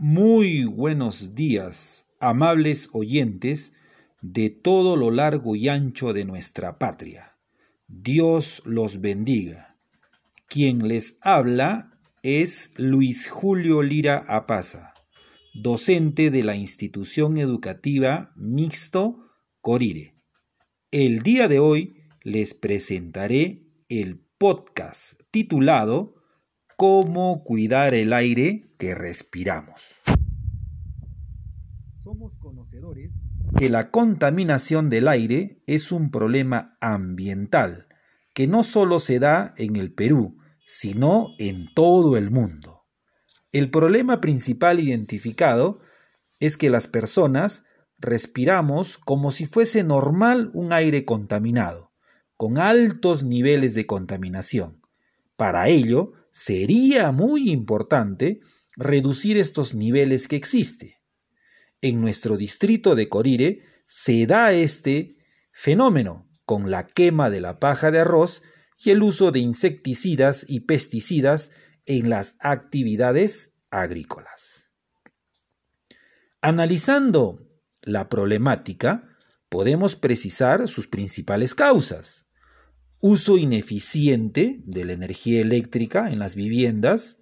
Muy buenos días, amables oyentes de todo lo largo y ancho de nuestra patria. Dios los bendiga. Quien les habla es Luis Julio Lira Apaza, docente de la institución educativa Mixto Corire. El día de hoy les presentaré el podcast titulado cómo cuidar el aire que respiramos. Somos conocedores que la contaminación del aire es un problema ambiental que no solo se da en el Perú, sino en todo el mundo. El problema principal identificado es que las personas respiramos como si fuese normal un aire contaminado, con altos niveles de contaminación. Para ello, sería muy importante reducir estos niveles que existe. En nuestro distrito de Corire se da este fenómeno con la quema de la paja de arroz y el uso de insecticidas y pesticidas en las actividades agrícolas. Analizando la problemática, podemos precisar sus principales causas uso ineficiente de la energía eléctrica en las viviendas,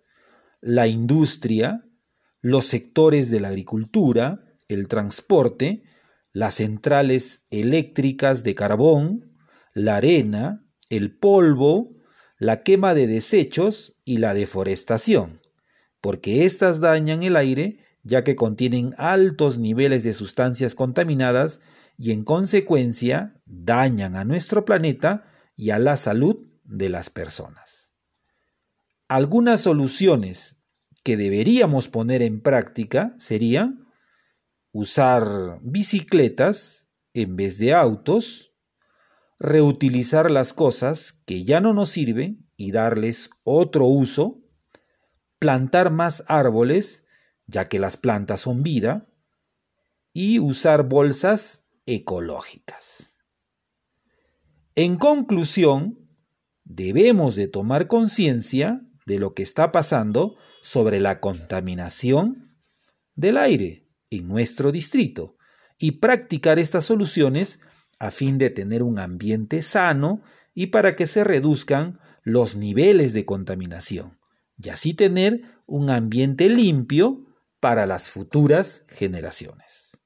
la industria, los sectores de la agricultura, el transporte, las centrales eléctricas de carbón, la arena, el polvo, la quema de desechos y la deforestación, porque éstas dañan el aire ya que contienen altos niveles de sustancias contaminadas y en consecuencia dañan a nuestro planeta y a la salud de las personas. Algunas soluciones que deberíamos poner en práctica serían usar bicicletas en vez de autos, reutilizar las cosas que ya no nos sirven y darles otro uso, plantar más árboles, ya que las plantas son vida, y usar bolsas ecológicas. En conclusión, debemos de tomar conciencia de lo que está pasando sobre la contaminación del aire en nuestro distrito y practicar estas soluciones a fin de tener un ambiente sano y para que se reduzcan los niveles de contaminación y así tener un ambiente limpio para las futuras generaciones.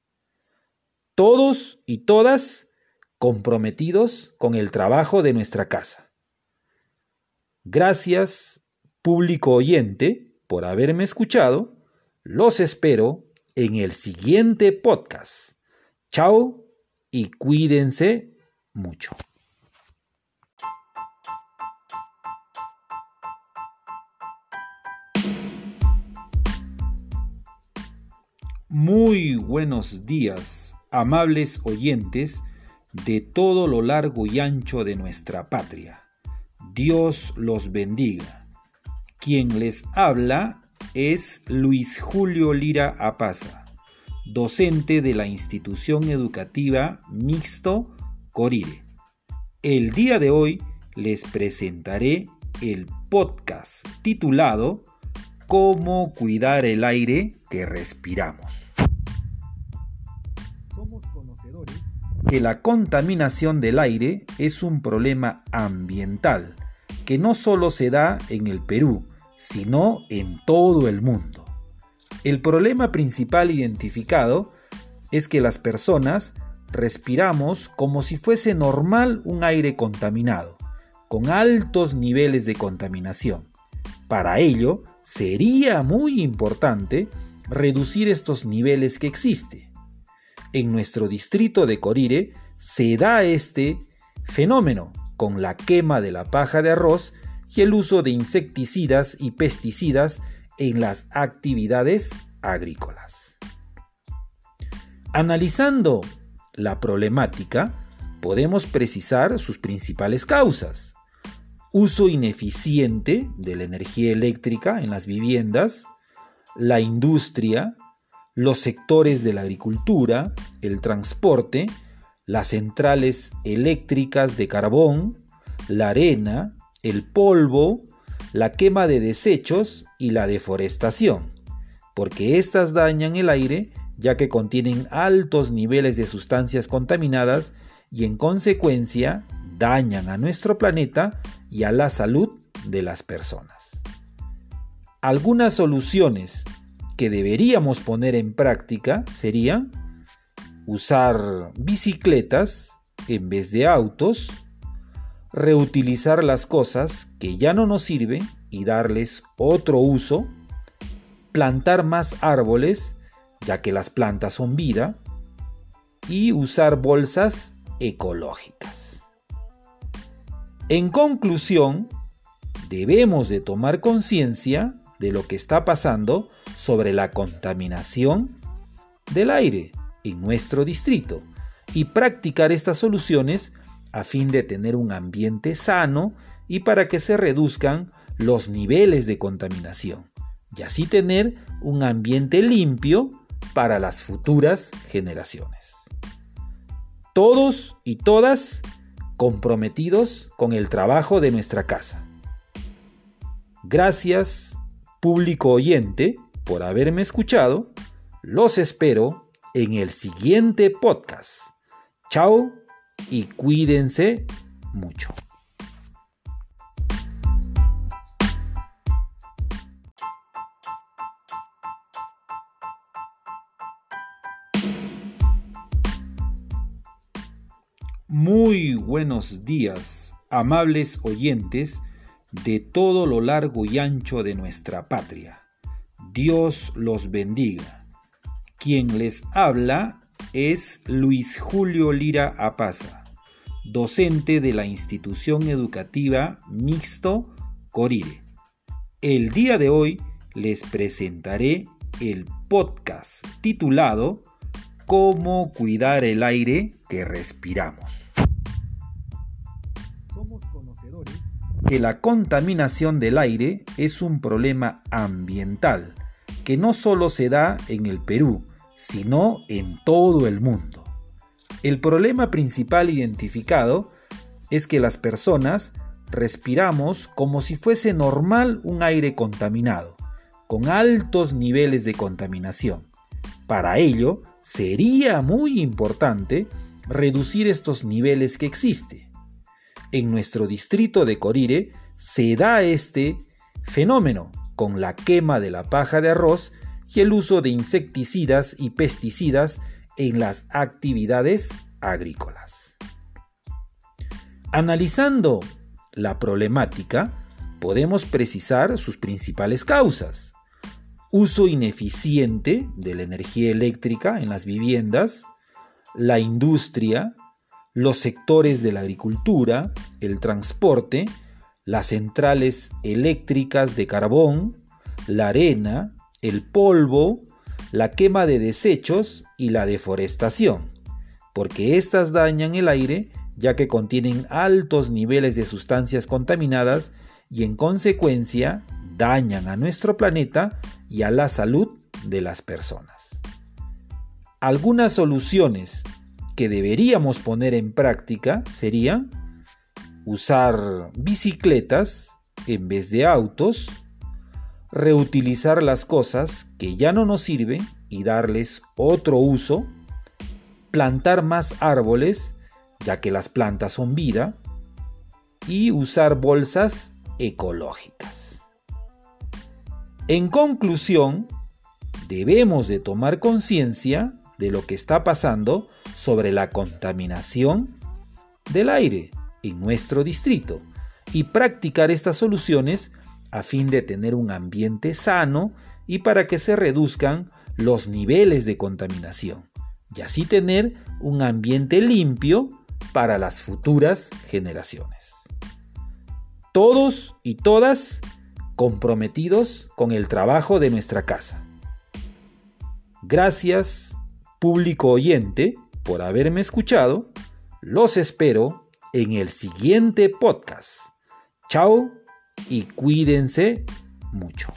Todos y todas comprometidos con el trabajo de nuestra casa. Gracias, público oyente, por haberme escuchado. Los espero en el siguiente podcast. Chao y cuídense mucho. Muy buenos días, amables oyentes de todo lo largo y ancho de nuestra patria. Dios los bendiga. Quien les habla es Luis Julio Lira Apaza, docente de la institución educativa Mixto Corire. El día de hoy les presentaré el podcast titulado Cómo cuidar el aire que respiramos. Que la contaminación del aire es un problema ambiental que no solo se da en el Perú, sino en todo el mundo. El problema principal identificado es que las personas respiramos como si fuese normal un aire contaminado, con altos niveles de contaminación. Para ello, sería muy importante reducir estos niveles que existen en nuestro distrito de Corire se da este fenómeno con la quema de la paja de arroz y el uso de insecticidas y pesticidas en las actividades agrícolas. Analizando la problemática, podemos precisar sus principales causas. Uso ineficiente de la energía eléctrica en las viviendas, la industria, los sectores de la agricultura, el transporte, las centrales eléctricas de carbón, la arena, el polvo, la quema de desechos y la deforestación, porque éstas dañan el aire ya que contienen altos niveles de sustancias contaminadas y en consecuencia dañan a nuestro planeta y a la salud de las personas. Algunas soluciones que deberíamos poner en práctica serían usar bicicletas en vez de autos, reutilizar las cosas que ya no nos sirven y darles otro uso, plantar más árboles, ya que las plantas son vida, y usar bolsas ecológicas. En conclusión, debemos de tomar conciencia de lo que está pasando sobre la contaminación del aire en nuestro distrito y practicar estas soluciones a fin de tener un ambiente sano y para que se reduzcan los niveles de contaminación y así tener un ambiente limpio para las futuras generaciones. Todos y todas comprometidos con el trabajo de nuestra casa. Gracias, público oyente, por haberme escuchado. Los espero en el siguiente podcast. Chao y cuídense mucho. Muy buenos días, amables oyentes de todo lo largo y ancho de nuestra patria. Dios los bendiga. Quien les habla es Luis Julio Lira Apaza, docente de la institución educativa Mixto Corire. El día de hoy les presentaré el podcast titulado Cómo cuidar el aire que respiramos. que la contaminación del aire es un problema ambiental que no solo se da en el Perú, sino en todo el mundo. El problema principal identificado es que las personas respiramos como si fuese normal un aire contaminado, con altos niveles de contaminación. Para ello, sería muy importante reducir estos niveles que existen en nuestro distrito de Corire se da este fenómeno con la quema de la paja de arroz y el uso de insecticidas y pesticidas en las actividades agrícolas. Analizando la problemática, podemos precisar sus principales causas. Uso ineficiente de la energía eléctrica en las viviendas, la industria, los sectores de la agricultura, el transporte, las centrales eléctricas de carbón, la arena, el polvo, la quema de desechos y la deforestación, porque éstas dañan el aire ya que contienen altos niveles de sustancias contaminadas y en consecuencia dañan a nuestro planeta y a la salud de las personas. Algunas soluciones que deberíamos poner en práctica sería usar bicicletas en vez de autos, reutilizar las cosas que ya no nos sirven y darles otro uso, plantar más árboles, ya que las plantas son vida, y usar bolsas ecológicas. En conclusión, debemos de tomar conciencia de lo que está pasando sobre la contaminación del aire en nuestro distrito y practicar estas soluciones a fin de tener un ambiente sano y para que se reduzcan los niveles de contaminación y así tener un ambiente limpio para las futuras generaciones. Todos y todas comprometidos con el trabajo de nuestra casa. Gracias público oyente, por haberme escuchado. Los espero en el siguiente podcast. Chao y cuídense mucho.